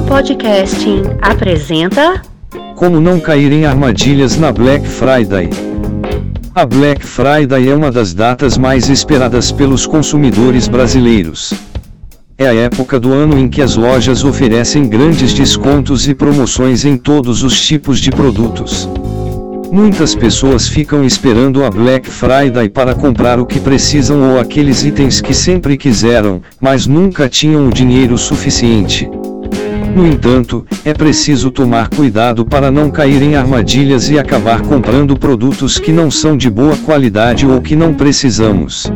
Mundo Podcasting apresenta Como não cair em armadilhas na Black Friday. A Black Friday é uma das datas mais esperadas pelos consumidores brasileiros. É a época do ano em que as lojas oferecem grandes descontos e promoções em todos os tipos de produtos. Muitas pessoas ficam esperando a Black Friday para comprar o que precisam ou aqueles itens que sempre quiseram, mas nunca tinham o dinheiro suficiente. No entanto, é preciso tomar cuidado para não cair em armadilhas e acabar comprando produtos que não são de boa qualidade ou que não precisamos.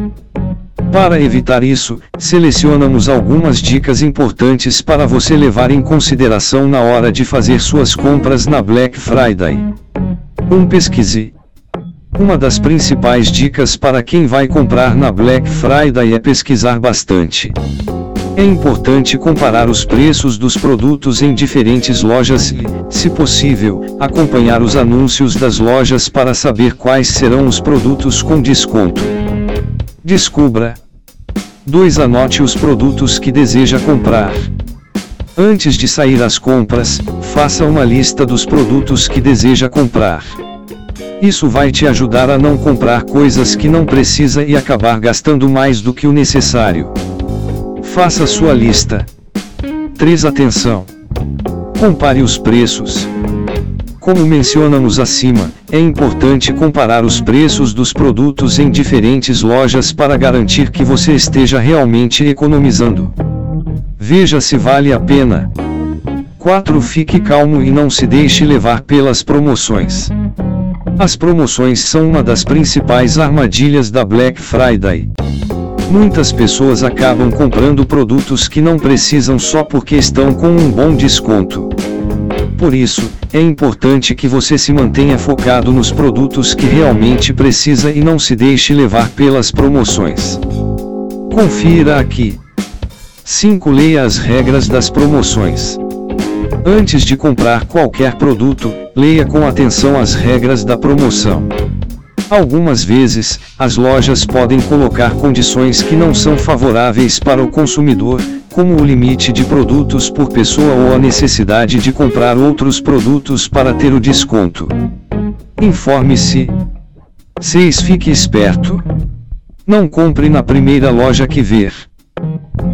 Para evitar isso, selecionamos algumas dicas importantes para você levar em consideração na hora de fazer suas compras na Black Friday. 1. Pesquise. Uma das principais dicas para quem vai comprar na Black Friday é pesquisar bastante. É importante comparar os preços dos produtos em diferentes lojas e, se possível, acompanhar os anúncios das lojas para saber quais serão os produtos com desconto. Descubra. 2. Anote os produtos que deseja comprar. Antes de sair às compras, faça uma lista dos produtos que deseja comprar. Isso vai te ajudar a não comprar coisas que não precisa e acabar gastando mais do que o necessário. Faça sua lista. 3. Atenção. Compare os preços. Como mencionamos acima, é importante comparar os preços dos produtos em diferentes lojas para garantir que você esteja realmente economizando. Veja se vale a pena. 4. Fique calmo e não se deixe levar pelas promoções. As promoções são uma das principais armadilhas da Black Friday. Muitas pessoas acabam comprando produtos que não precisam só porque estão com um bom desconto. Por isso, é importante que você se mantenha focado nos produtos que realmente precisa e não se deixe levar pelas promoções. Confira aqui. 5. Leia as regras das promoções. Antes de comprar qualquer produto, leia com atenção as regras da promoção. Algumas vezes, as lojas podem colocar condições que não são favoráveis para o consumidor, como o limite de produtos por pessoa ou a necessidade de comprar outros produtos para ter o desconto. Informe-se. 6. Fique esperto. Não compre na primeira loja que ver.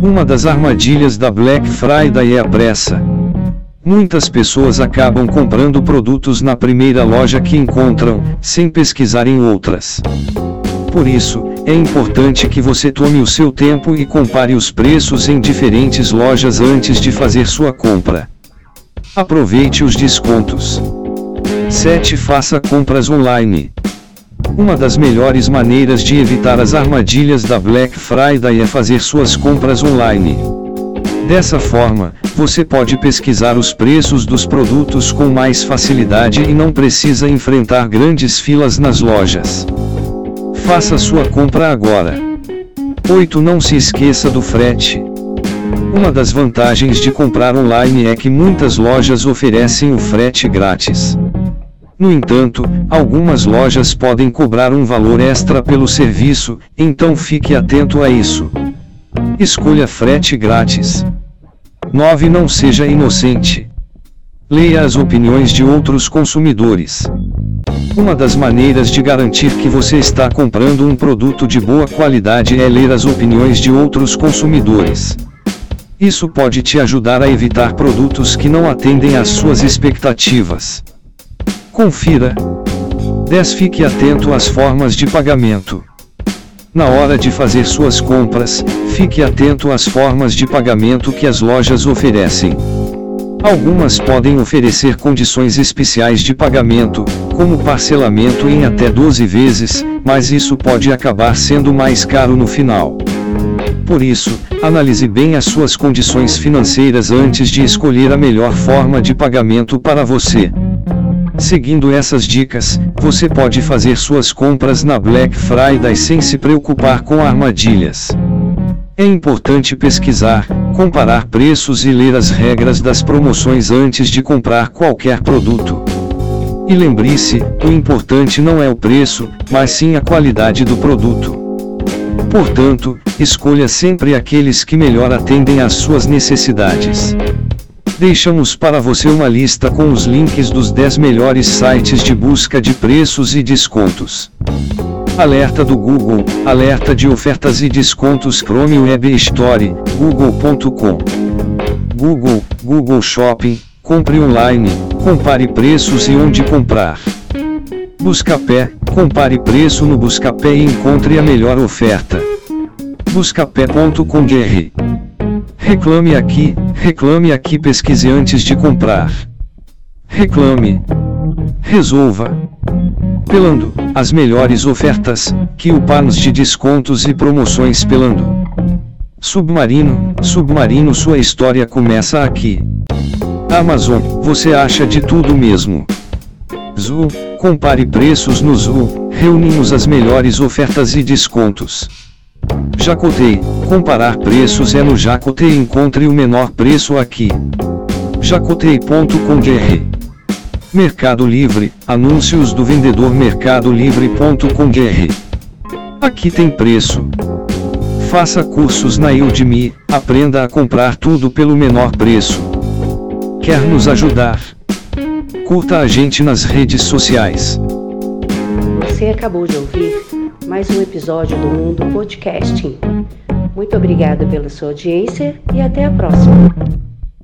Uma das armadilhas da Black Friday é a pressa. Muitas pessoas acabam comprando produtos na primeira loja que encontram, sem pesquisar em outras. Por isso, é importante que você tome o seu tempo e compare os preços em diferentes lojas antes de fazer sua compra. Aproveite os descontos. 7. Faça compras online. Uma das melhores maneiras de evitar as armadilhas da Black Friday é fazer suas compras online. Dessa forma, você pode pesquisar os preços dos produtos com mais facilidade e não precisa enfrentar grandes filas nas lojas. Faça sua compra agora. 8. Não se esqueça do frete. Uma das vantagens de comprar online é que muitas lojas oferecem o frete grátis. No entanto, algumas lojas podem cobrar um valor extra pelo serviço, então fique atento a isso. Escolha frete grátis. 9. Não seja inocente. Leia as opiniões de outros consumidores. Uma das maneiras de garantir que você está comprando um produto de boa qualidade é ler as opiniões de outros consumidores. Isso pode te ajudar a evitar produtos que não atendem às suas expectativas. Confira. 10. Fique atento às formas de pagamento. Na hora de fazer suas compras, fique atento às formas de pagamento que as lojas oferecem. Algumas podem oferecer condições especiais de pagamento, como parcelamento em até 12 vezes, mas isso pode acabar sendo mais caro no final. Por isso, analise bem as suas condições financeiras antes de escolher a melhor forma de pagamento para você. Seguindo essas dicas, você pode fazer suas compras na Black Friday sem se preocupar com armadilhas. É importante pesquisar, comparar preços e ler as regras das promoções antes de comprar qualquer produto. E lembre-se, o importante não é o preço, mas sim a qualidade do produto. Portanto, escolha sempre aqueles que melhor atendem às suas necessidades. Deixamos para você uma lista com os links dos 10 melhores sites de busca de preços e descontos. Alerta do Google, alerta de ofertas e descontos Chrome Web Store, google.com. Google, Google Shopping, compre online, compare preços e onde comprar. Buscapé, compare preço no Buscapé e encontre a melhor oferta. Buscapé.com.br Reclame aqui, reclame aqui pesquise antes de comprar. Reclame. Resolva. Pelando, as melhores ofertas, que panos de descontos e promoções pelando. Submarino, Submarino sua história começa aqui. Amazon, você acha de tudo mesmo. Zoo, compare preços no Zoo, reunimos as melhores ofertas e descontos. Jacotei, comparar preços é no Jacotei encontre o menor preço aqui. jacotei.com.br Mercado Livre, anúncios do vendedor mercadolivre.com.br Aqui tem preço. Faça cursos na Udemy, aprenda a comprar tudo pelo menor preço. Quer nos ajudar? Curta a gente nas redes sociais. Você acabou de ouvir mais um episódio do Mundo Podcasting. Muito obrigada pela sua audiência e até a próxima.